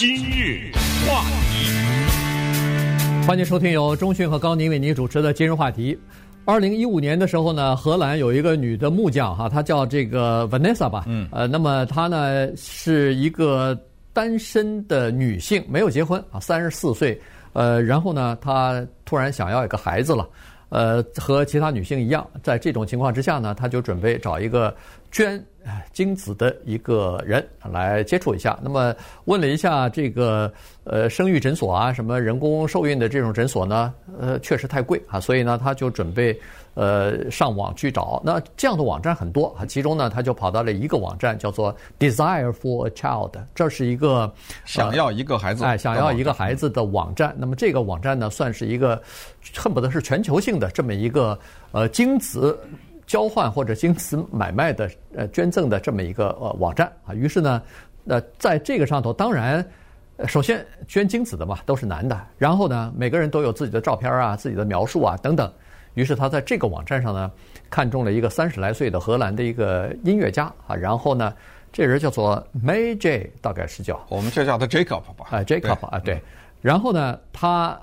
今日话题，欢迎收听由中讯和高宁为您主持的今日话题。二零一五年的时候呢，荷兰有一个女的木匠哈，她叫这个 Vanessa 吧，嗯，呃，那么她呢是一个单身的女性，没有结婚啊，三十四岁，呃，然后呢，她突然想要一个孩子了，呃，和其他女性一样，在这种情况之下呢，她就准备找一个捐。精子的一个人来接触一下，那么问了一下这个呃生育诊所啊，什么人工受孕的这种诊所呢？呃，确实太贵啊，所以呢，他就准备呃上网去找。那这样的网站很多啊，其中呢，他就跑到了一个网站，叫做 Desire for a Child，这是一个、呃、想要一个孩子，哎，想要一个孩子的网站。那么这个网站呢，算是一个恨不得是全球性的这么一个呃精子。交换或者精子买卖的呃捐赠的这么一个呃网站啊，于是呢，呃，在这个上头，当然，首先捐精子的嘛都是男的，然后呢，每个人都有自己的照片啊、自己的描述啊等等。于是他在这个网站上呢，看中了一个三十来岁的荷兰的一个音乐家啊，然后呢，这人叫做 May J，大概是叫我们就叫他 Jacob 吧，啊 Jacob 啊对，然后呢，他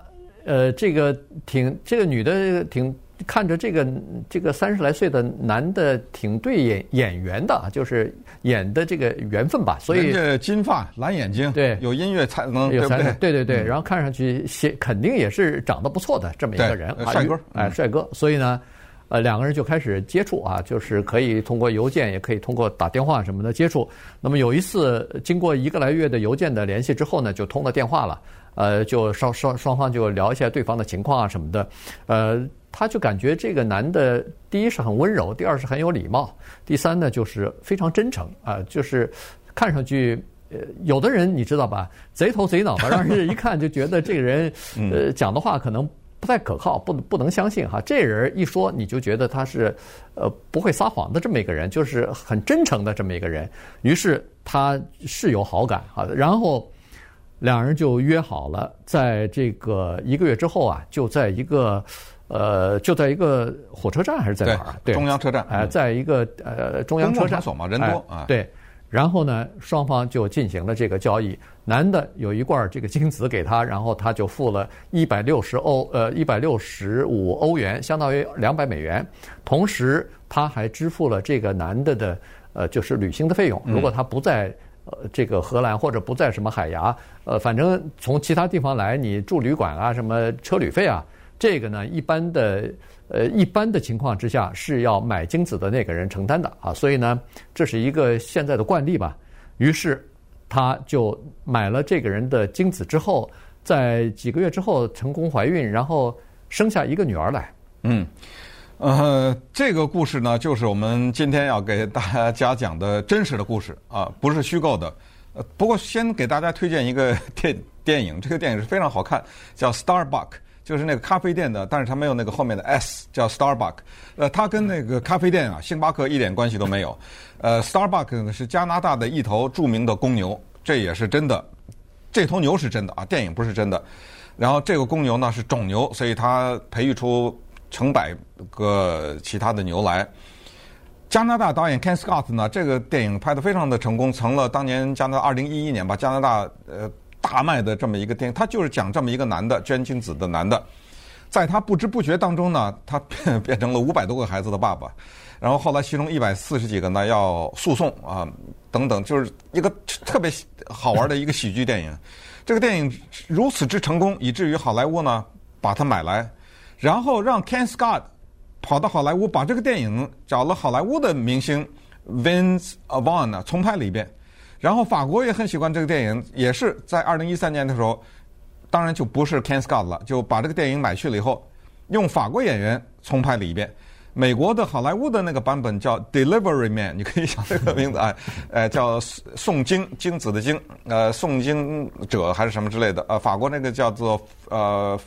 呃这个挺这个女的挺。看着这个这个三十来岁的男的挺对眼演员的，就是演的这个缘分吧。所以这金发蓝眼睛，对，有音乐才能，有才能，对对对。嗯、然后看上去肯定也是长得不错的这么一个人，帅哥，哎，帅哥。所以呢，呃，两个人就开始接触啊，就是可以通过邮件，也可以通过打电话什么的接触。那么有一次，经过一个来月的邮件的联系之后呢，就通了电话了。呃，就双双双方就聊一下对方的情况啊什么的，呃。他就感觉这个男的，第一是很温柔，第二是很有礼貌，第三呢就是非常真诚啊，就是看上去，呃，有的人你知道吧，贼头贼脑的，让人一看就觉得这个人，呃，讲的话可能不太可靠，不不能相信哈。这人一说你就觉得他是，呃，不会撒谎的这么一个人，就是很真诚的这么一个人。于是他是有好感啊，然后两人就约好了，在这个一个月之后啊，就在一个。呃，就在一个火车站还是在哪儿？对，中央车站。哎，在一个呃中央车站。所嘛，人多啊。对，然后呢，双方就进行了这个交易。男的有一罐这个精子给他，然后他就付了一百六十欧，呃，一百六十五欧元，相当于两百美元。同时，他还支付了这个男的的呃，就是旅行的费用。如果他不在呃这个荷兰或者不在什么海牙，呃，反正从其他地方来，你住旅馆啊，什么车旅费啊。这个呢，一般的，呃，一般的情况之下是要买精子的那个人承担的啊，所以呢，这是一个现在的惯例吧。于是，他就买了这个人的精子之后，在几个月之后成功怀孕，然后生下一个女儿来。嗯，呃，这个故事呢，就是我们今天要给大家讲的真实的故事啊，不是虚构的。不过先给大家推荐一个 电电影，这个电影是非常好看，叫《Starbuck》。就是那个咖啡店的，但是它没有那个后面的 S，叫 Starbucks。呃，它跟那个咖啡店啊，星巴克一点关系都没有。呃，Starbuck 呢是加拿大的一头著名的公牛，这也是真的。这头牛是真的啊，电影不是真的。然后这个公牛呢是种牛，所以它培育出成百个其他的牛来。加拿大导演 Ken Scott 呢，这个电影拍得非常的成功，成了当年加拿大二零一一年吧，加拿大呃。大卖的这么一个电影，他就是讲这么一个男的捐精子的男的，在他不知不觉当中呢，他变 变成了五百多个孩子的爸爸，然后后来其中一百四十几个呢要诉讼啊等等，就是一个特别好玩的一个喜剧电影。这个电影如此之成功，以至于好莱坞呢把它买来，然后让 Ken Scott 跑到好莱坞把这个电影找了好莱坞的明星 Vince Vaughn 呢重拍了一遍。然后法国也很喜欢这个电影，也是在二零一三年的时候，当然就不是 Ken Scott 了，就把这个电影买去了以后，用法国演员重拍了一遍。美国的好莱坞的那个版本叫 Delivery Man，你可以想这个名字 啊，呃，叫诵经精子的经，呃，诵经者还是什么之类的。呃，法国那个叫做呃，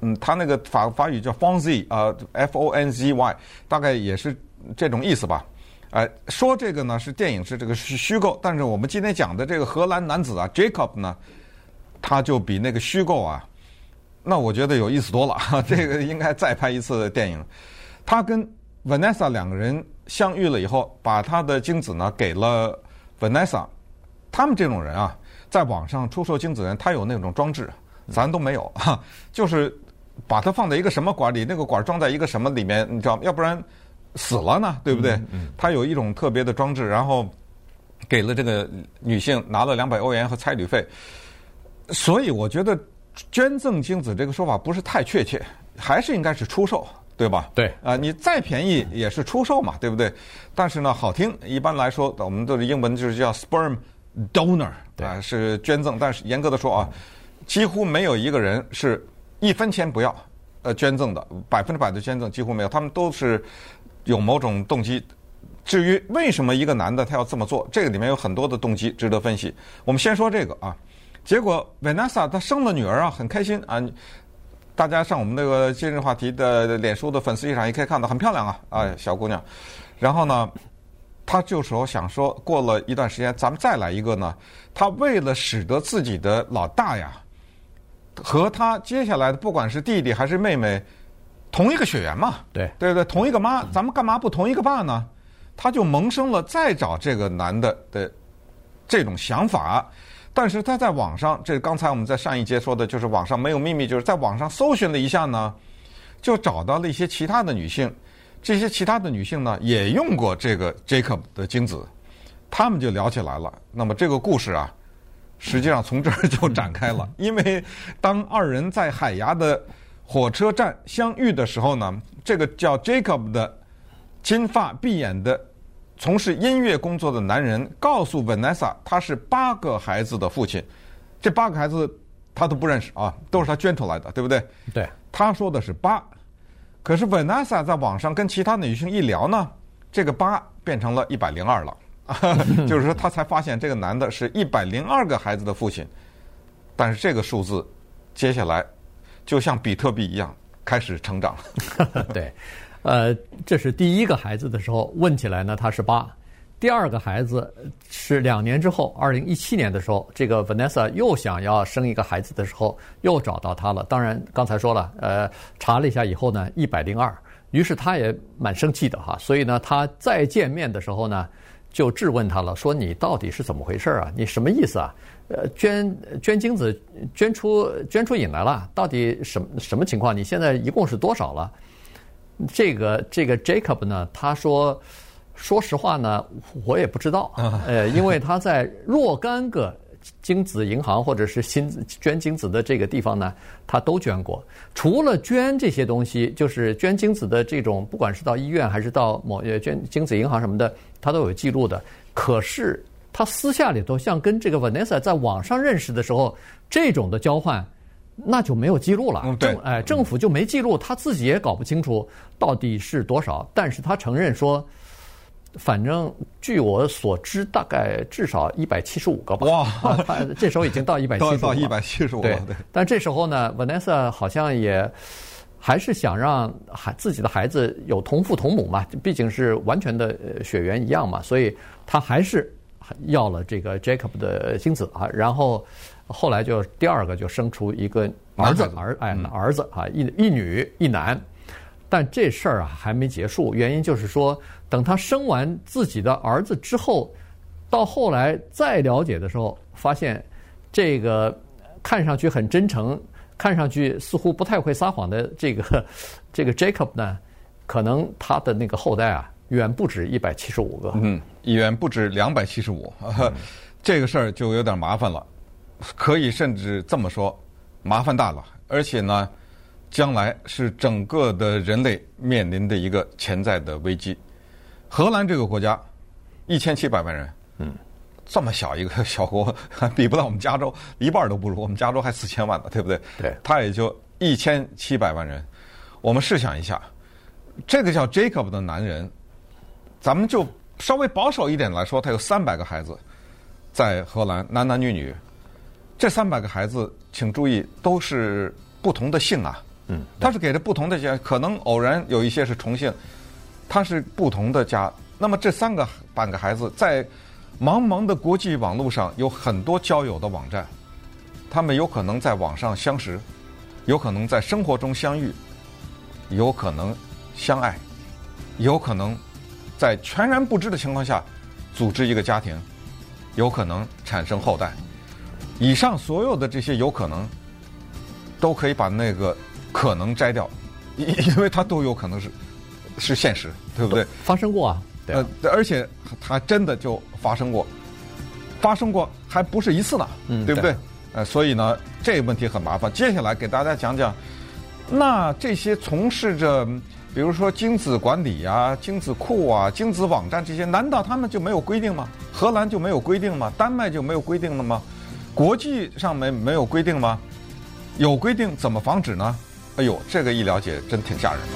嗯，他那个法法语叫 Fonzy 啊，F O N Z Y，大概也是这种意思吧。哎，说这个呢是电影是这个是虚构，但是我们今天讲的这个荷兰男子啊，Jacob 呢，他就比那个虚构啊，那我觉得有意思多了。这个应该再拍一次电影。他跟 Vanessa 两个人相遇了以后，把他的精子呢给了 Vanessa。他们这种人啊，在网上出售精子人，他有那种装置，咱都没有哈，就是把它放在一个什么管里，那个管装在一个什么里面，你知道吗？要不然死了呢，对不对？他有一种特别的装置，然后给了这个女性拿了两百欧元和差旅费，所以我觉得捐赠精子这个说法不是太确切，还是应该是出售。对吧？对啊，你再便宜也是出售嘛，对不对？但是呢，好听，一般来说，我们都是英文就是叫 sperm donor，对啊，是捐赠。但是严格的说啊，几乎没有一个人是一分钱不要呃捐赠的，百分之百的捐赠几乎没有，他们都是有某种动机。至于为什么一个男的他要这么做，这个里面有很多的动机值得分析。我们先说这个啊，结果 Vanessa 她生了女儿啊，很开心啊。大家上我们那个今日话题的脸书的粉丝页上也可以看到，很漂亮啊，啊，小姑娘。然后呢，她就说想说，过了一段时间，咱们再来一个呢。她为了使得自己的老大呀，和她接下来的不管是弟弟还是妹妹，同一个血缘嘛，对对对，同一个妈，咱们干嘛不同一个爸呢？他就萌生了再找这个男的的这种想法。但是他在网上，这刚才我们在上一节说的，就是网上没有秘密，就是在网上搜寻了一下呢，就找到了一些其他的女性，这些其他的女性呢也用过这个 Jacob 的精子，他们就聊起来了。那么这个故事啊，实际上从这儿就展开了，因为当二人在海牙的火车站相遇的时候呢，这个叫 Jacob 的金发碧眼的。从事音乐工作的男人告诉 Vanessa，他是八个孩子的父亲。这八个孩子他都不认识啊，都是他捐出来的，对不对？对。他说的是八，可是 Vanessa 在网上跟其他女性一聊呢，这个八变成了一百零二了，就是说他才发现这个男的是一百零二个孩子的父亲。但是这个数字接下来就像比特币一样开始成长。对。呃，这是第一个孩子的时候问起来呢，他是八。第二个孩子是两年之后，二零一七年的时候，这个 Vanessa 又想要生一个孩子的时候，又找到他了。当然，刚才说了，呃，查了一下以后呢，一百零二。于是他也蛮生气的哈，所以呢，他再见面的时候呢，就质问他了，说你到底是怎么回事啊？你什么意思啊？呃，捐捐精子捐出捐出瘾来了，到底什么什么情况？你现在一共是多少了？这个这个 Jacob 呢，他说，说实话呢，我也不知道，呃，因为他在若干个精子银行或者是新捐精子的这个地方呢，他都捐过。除了捐这些东西，就是捐精子的这种，不管是到医院还是到某呃捐精子银行什么的，他都有记录的。可是他私下里头，像跟这个 Vanessa 在网上认识的时候，这种的交换。那就没有记录了，嗯、对，哎，政府就没记录，他自己也搞不清楚到底是多少。但是他承认说，反正据我所知，大概至少一百七十五个吧。哇，他 这时候已经到一百七十五，到一百七十五。对，但这时候呢，Vanessa 好像也还是想让孩自己的孩子有同父同母嘛，毕竟是完全的血缘一样嘛，所以他还是要了这个 Jacob 的精子啊，然后。后来就第二个就生出一个儿子，儿哎儿子啊，一一女一男，但这事儿啊还没结束，原因就是说，等他生完自己的儿子之后，到后来再了解的时候，发现这个看上去很真诚，看上去似乎不太会撒谎的这个这个 Jacob 呢，可能他的那个后代啊远不止一百七十五个，嗯，远不止两百七十五，这个事儿就有点麻烦了。可以甚至这么说，麻烦大了，而且呢，将来是整个的人类面临的一个潜在的危机。荷兰这个国家一千七百万人，嗯，这么小一个小国，还 比不到我们加州，一半都不如。我们加州还四千万呢，对不对？对，他也就一千七百万人。我们试想一下，这个叫 Jacob 的男人，咱们就稍微保守一点来说，他有三百个孩子，在荷兰，男男女女。这三百个孩子，请注意，都是不同的姓啊。嗯，他是给的不同的家，可能偶然有一些是重姓，他是不同的家。那么这三个半个孩子，在茫茫的国际网络上有很多交友的网站，他们有可能在网上相识，有可能在生活中相遇，有可能相爱，有可能在全然不知的情况下组织一个家庭，有可能产生后代。以上所有的这些有可能，都可以把那个可能摘掉，因因为它都有可能是 是现实，对不对？发生过啊，对啊呃，而且它真的就发生过，发生过还不是一次呢，嗯对不对对？呃，所以呢，这个问题很麻烦。接下来给大家讲讲，那这些从事着，比如说精子管理啊、精子库啊、精子网站这些，难道他们就没有规定吗？荷兰就没有规定吗？丹麦就没有规定了吗？国际上没没有规定吗？有规定怎么防止呢？哎呦，这个一了解真挺吓人的。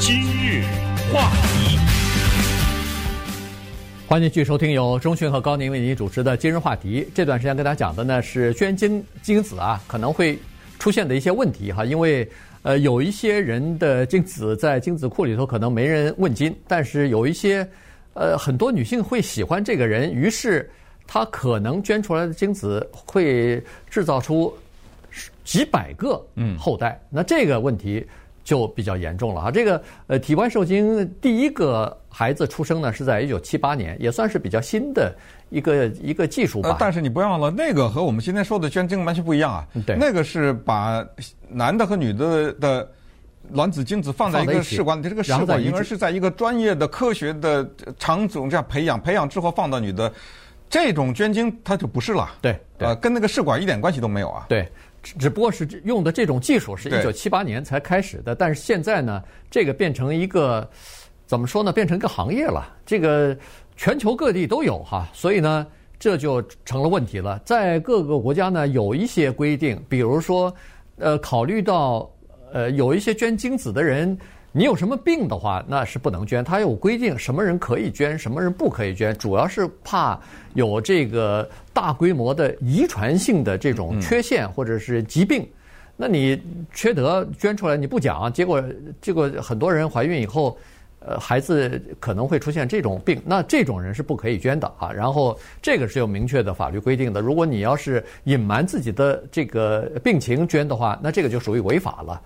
今日话题，欢迎继续收听由中讯和高宁为您主持的今日话题。这段时间跟大家讲的呢是捐精精子啊可能会出现的一些问题哈，因为呃有一些人的精子在精子库里头可能没人问津，但是有一些呃很多女性会喜欢这个人，于是她可能捐出来的精子会制造出几百个嗯。后代，那这个问题就比较严重了啊。这个呃体外受精第一个孩子出生呢是在一九七八年，也算是比较新的一个一个技术吧。呃，但是你不要忘了，那个和我们今天说的捐精完全不一样啊。对那个是把男的和女的的卵子精子放在一个试管里，这个试管婴儿是在一个专业的科学的场种这样培养，培养之后放到女的，这种捐精它就不是了。对对呃，跟那个试管一点关系都没有啊。对，只只不过是用的这种技术是一九七八年才开始的，但是现在呢，这个变成一个怎么说呢？变成一个行业了。这个全球各地都有哈，所以呢，这就成了问题了。在各个国家呢，有一些规定，比如说，呃，考虑到呃有一些捐精子的人。你有什么病的话，那是不能捐。他有规定，什么人可以捐，什么人不可以捐，主要是怕有这个大规模的遗传性的这种缺陷或者是疾病。那你缺德捐出来你不讲，结果结果很多人怀孕以后，呃，孩子可能会出现这种病，那这种人是不可以捐的啊。然后这个是有明确的法律规定的。如果你要是隐瞒自己的这个病情捐的话，那这个就属于违法了。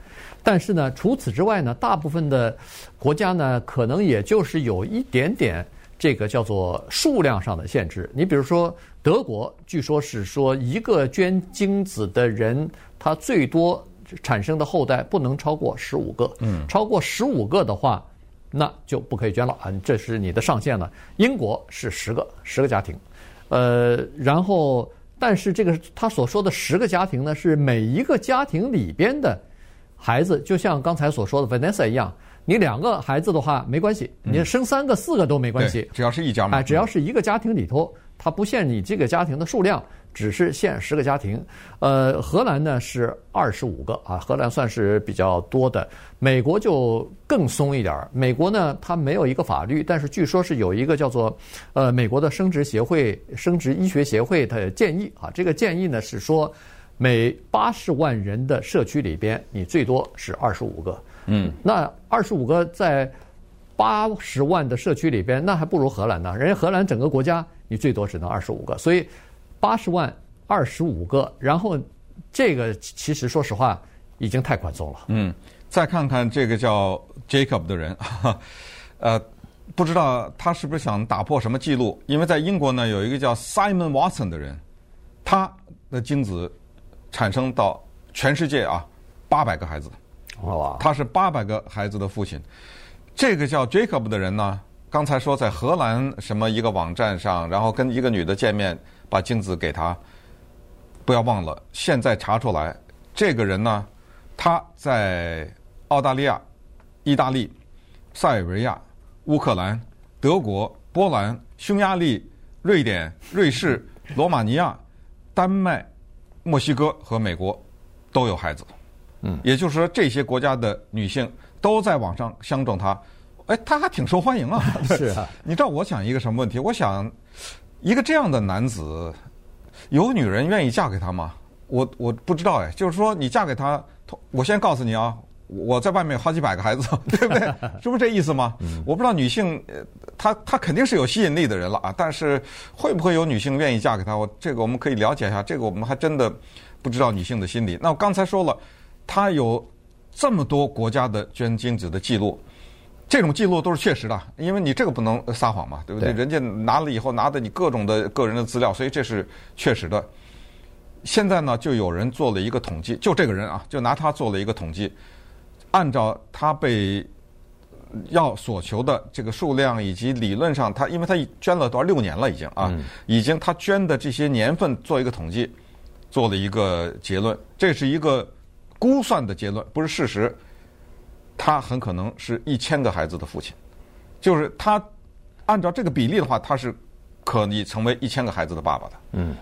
但是呢，除此之外呢，大部分的国家呢，可能也就是有一点点这个叫做数量上的限制。你比如说德国，据说是说一个捐精子的人，他最多产生的后代不能超过十五个。嗯，超过十五个的话，那就不可以捐了啊，这是你的上限了。英国是十个，十个家庭，呃，然后但是这个他所说的十个家庭呢，是每一个家庭里边的。孩子就像刚才所说的 Vanessa 一样，你两个孩子的话没关系，你生三个、四个都没关系，只要是一家嘛，哎，只要是一个家庭里头，它不限你这个家庭的数量，只是限十个家庭。呃，荷兰呢是二十五个啊，荷兰算是比较多的。美国就更松一点儿，美国呢它没有一个法律，但是据说是有一个叫做呃美国的生殖协会、生殖医学协会的建议啊，这个建议呢是说。每八十万人的社区里边，你最多是二十五个。嗯，那二十五个在八十万的社区里边，那还不如荷兰呢。人家荷兰整个国家，你最多只能二十五个，所以八十万二十五个，然后这个其实说实话已经太宽松了。嗯，再看看这个叫 Jacob 的人，呃，不知道他是不是想打破什么记录？因为在英国呢，有一个叫 Simon Watson 的人，他的精子。产生到全世界啊，八百个孩子，哇！他是八百个孩子的父亲。这个叫 Jacob 的人呢，刚才说在荷兰什么一个网站上，然后跟一个女的见面，把精子给他。不要忘了，现在查出来，这个人呢，他在澳大利亚、意大利、塞尔维亚、乌克兰、德国、波兰、匈牙利、瑞典、瑞士、罗马尼亚、丹麦。墨西哥和美国都有孩子，嗯，也就是说这些国家的女性都在网上相中他，哎，他还挺受欢迎啊。是啊，你知道我想一个什么问题？我想一个这样的男子，有女人愿意嫁给他吗？我我不知道哎，就是说你嫁给他，我先告诉你啊，我在外面有好几百个孩子，对不对？是不是这意思吗？我不知道女性，她她肯定是有吸引力的人了啊，但是会不会有女性愿意嫁给他？我这个我们可以了解一下，这个我们还真的不知道女性的心理。那我刚才说了，他有这么多国家的捐精子的记录，这种记录都是确实的，因为你这个不能撒谎嘛，对不对？对人家拿了以后拿的你各种的个人的资料，所以这是确实的。现在呢，就有人做了一个统计，就这个人啊，就拿他做了一个统计，按照他被要所求的这个数量，以及理论上他，因为他捐了多少六年了已经啊，已经他捐的这些年份做一个统计，做了一个结论，这是一个估算的结论，不是事实。他很可能是一千个孩子的父亲，就是他按照这个比例的话，他是可以成为一千个孩子的爸爸的。嗯。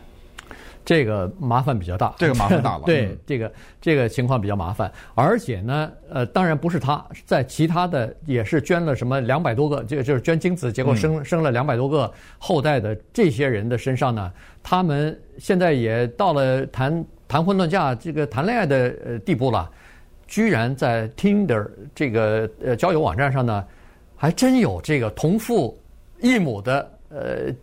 这个麻烦比较大，这个麻烦大了。对，嗯、这个这个情况比较麻烦，而且呢，呃，当然不是他，在其他的也是捐了什么两百多个，就就是捐精子，结果生、嗯、生了两百多个后代的这些人的身上呢，他们现在也到了谈谈婚论嫁、这个谈恋爱的呃地步了，居然在 Tinder 这个呃交友网站上呢，还真有这个同父异母的。呃，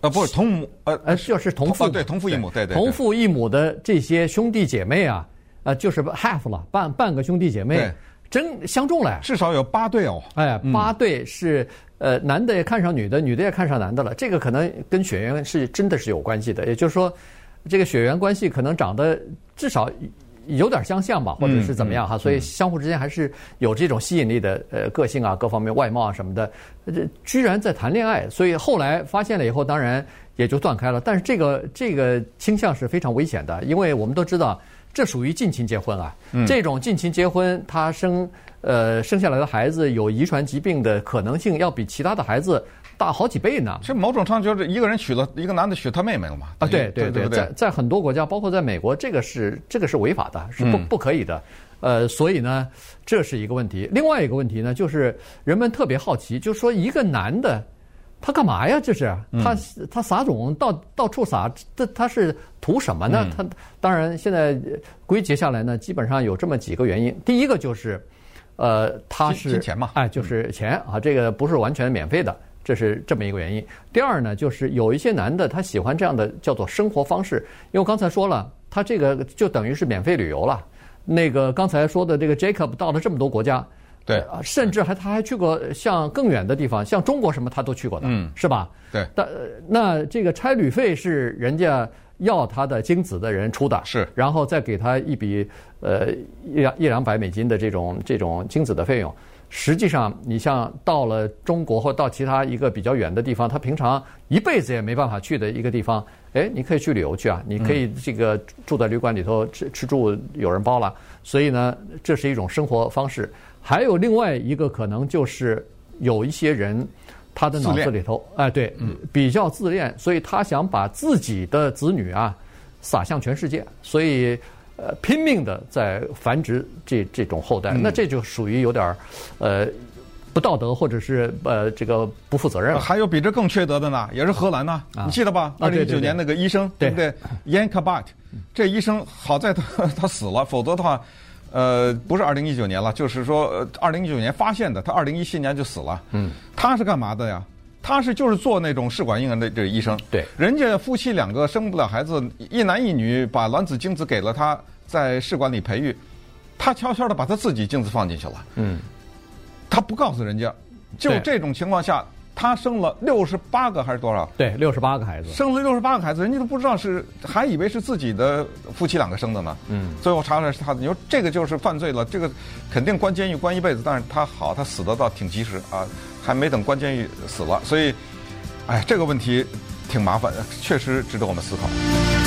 呃，不是同母，呃呃，就是同父，对，同父异母，对对，同父异母的这些兄弟姐妹啊，呃，就是 half 了，半半个兄弟姐妹，真相中了，至少有八对哦，哎，八对是呃，男的也看上女的，女的也看上男的了，这个可能跟血缘是真的是有关系的，也就是说，这个血缘关系可能长得至少。有点相像吧，或者是怎么样哈，所以相互之间还是有这种吸引力的，呃，个性啊，各方面外貌啊什么的，这居然在谈恋爱，所以后来发现了以后，当然也就断开了。但是这个这个倾向是非常危险的，因为我们都知道这属于近亲结婚啊，这种近亲结婚，他生呃生下来的孩子有遗传疾病的可能性，要比其他的孩子。大好几倍呢！其实某种上就是一个人娶了一个男的娶他妹妹了嘛？啊，对对对，对对在在很多国家，包括在美国，这个是这个是违法的，是不不可以的。嗯、呃，所以呢，这是一个问题。另外一个问题呢，就是人们特别好奇，就说一个男的他干嘛呀？这是他他撒种到到处撒，这他是图什么呢？他当然现在归结下来呢，基本上有这么几个原因。第一个就是，呃，他是金钱嘛？哎，就是钱啊，这个不是完全免费的。这是这么一个原因。第二呢，就是有一些男的他喜欢这样的叫做生活方式，因为我刚才说了，他这个就等于是免费旅游了。那个刚才说的这个 Jacob 到了这么多国家，对，甚至还他还去过像更远的地方，像中国什么他都去过的，嗯，是吧？对。但那这个差旅费是人家要他的精子的人出的，是，然后再给他一笔呃一两一两百美金的这种这种精子的费用。实际上，你像到了中国或到其他一个比较远的地方，他平常一辈子也没办法去的一个地方，哎，你可以去旅游去啊，你可以这个住在旅馆里头吃吃住有人包了，所以呢，这是一种生活方式。还有另外一个可能就是有一些人他的脑子里头，哎，对，比较自恋，所以他想把自己的子女啊撒向全世界，所以。呃，拼命的在繁殖这这种后代，嗯、那这就属于有点儿，呃，不道德或者是呃这个不负责任了。还有比这更缺德的呢，也是荷兰呢，啊、你记得吧？二零一九年那个医生，对，不对 y a n k a b a t 这医生好在他他死了，否则的话，呃，不是二零一九年了，就是说二零一九年发现的，他二零一七年就死了。嗯，他是干嘛的呀？他是就是做那种试管婴儿的这个医生。对，人家夫妻两个生不了孩子，一男一女把卵子精子给了他。在试管里培育，他悄悄的把他自己精子放进去了。嗯，他不告诉人家，就这种情况下，他生了六十八个还是多少？对，六十八个孩子，生了六十八个孩子，人家都不知道是，还以为是自己的夫妻两个生的呢。嗯，最后查出来是他的。你说这个就是犯罪了，这个肯定关监狱关一辈子。但是他好，他死的倒挺及时啊，还没等关监狱死了。所以，哎，这个问题挺麻烦，确实值得我们思考。